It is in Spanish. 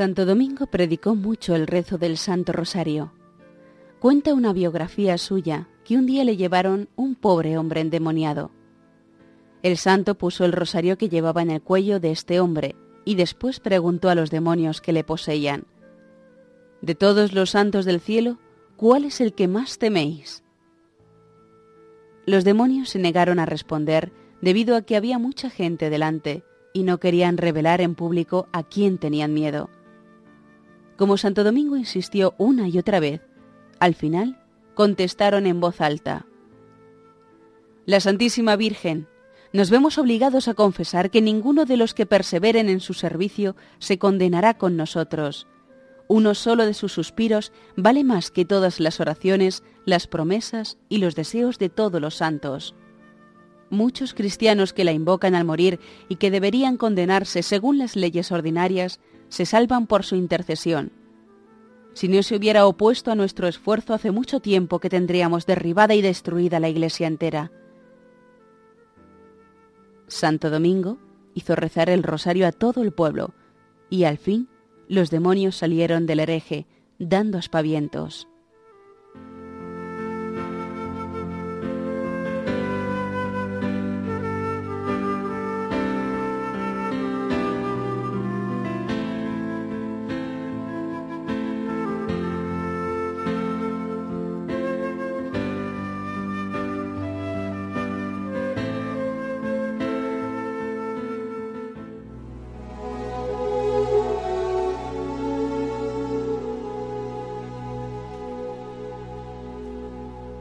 Santo Domingo predicó mucho el rezo del Santo Rosario. Cuenta una biografía suya que un día le llevaron un pobre hombre endemoniado. El santo puso el rosario que llevaba en el cuello de este hombre y después preguntó a los demonios que le poseían, De todos los santos del cielo, ¿cuál es el que más teméis? Los demonios se negaron a responder debido a que había mucha gente delante y no querían revelar en público a quién tenían miedo. Como Santo Domingo insistió una y otra vez, al final contestaron en voz alta, La Santísima Virgen, nos vemos obligados a confesar que ninguno de los que perseveren en su servicio se condenará con nosotros. Uno solo de sus suspiros vale más que todas las oraciones, las promesas y los deseos de todos los santos. Muchos cristianos que la invocan al morir y que deberían condenarse según las leyes ordinarias se salvan por su intercesión. Si no se hubiera opuesto a nuestro esfuerzo hace mucho tiempo que tendríamos derribada y destruida la iglesia entera. Santo Domingo hizo rezar el rosario a todo el pueblo, y al fin los demonios salieron del hereje, dando aspavientos.